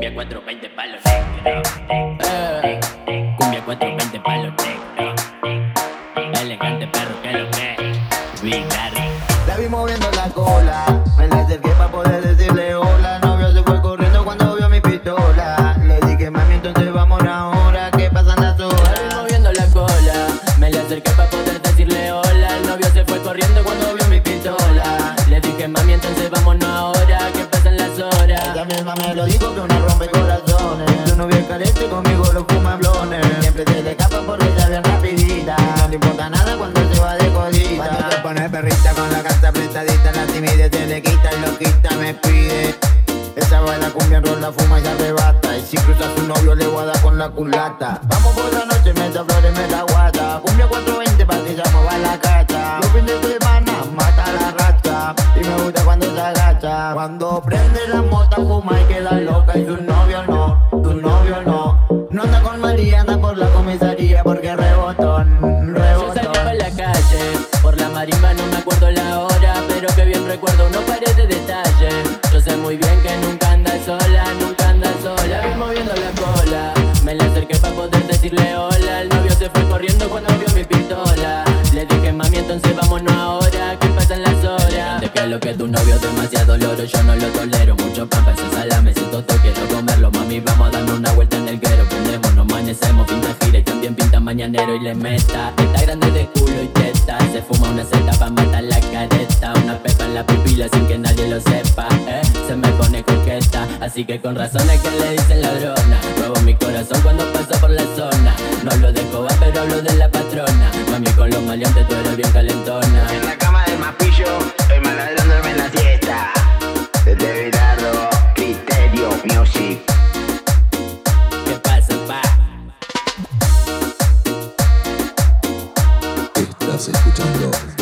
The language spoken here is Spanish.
420 palos negros. Eh, cumbia 420 palos negros. Elegante perro que lo que. Big Larry. La vi moviendo la cola, me la acerqué para poder decirle hola. Novio se fue corriendo cuando vio mi pistola. Le dije, mami, entonces vamos ahora, que pasan las La vi moviendo la cola. Me le acerqué para Ella me lo dijo que una rompe corazones. Tu novio es carente, conmigo los fuma blones. Siempre se le escapa porque está bien rapidita. No le importa nada cuando se va de jodida. Cuando se pone perrita con la carta apretadita, la timidez se le quita y loquita me pide. Esa baila cumbia, rola, fuma y arrebata. Y si cruza a su novio le voy a dar con la culata. Vamos por la noche, me da flores, me da Y me gusta cuando se agacha. Cuando prende la mota, fuma y queda loca. Y su novio no, tu novio no. No anda con María, anda por la comisaría porque rebotón, Yo salí rebotón. pa' la calle, por la marimba no me acuerdo la hora, pero que bien recuerdo unos pares de detalle. Yo sé muy bien que nunca anda sola, nunca anda sola. Vi moviendo la cola, me le acerqué para poder decirle hola. El novio se fue corriendo cuando lo que tu novio es demasiado loro, yo no lo tolero. Mucho pampa, ese salame, ese toto, quiero comerlo. Mami, vamos a darnos una vuelta en el guero. Prendemos, nos amanecemos, pinta gira y también pinta mañanero y le meta. Está grande de culo y teta. Se fuma una seta pa' matar la careta. Una pepa en la pupila sin que nadie lo sepa. Eh, se me pone coqueta. Así que con razón es que le dicen ladrona. Muevo mi corazón cuando paso por la zona. No hablo de coba, pero hablo de la patrona. Mami, con los maleantes Estás escuchando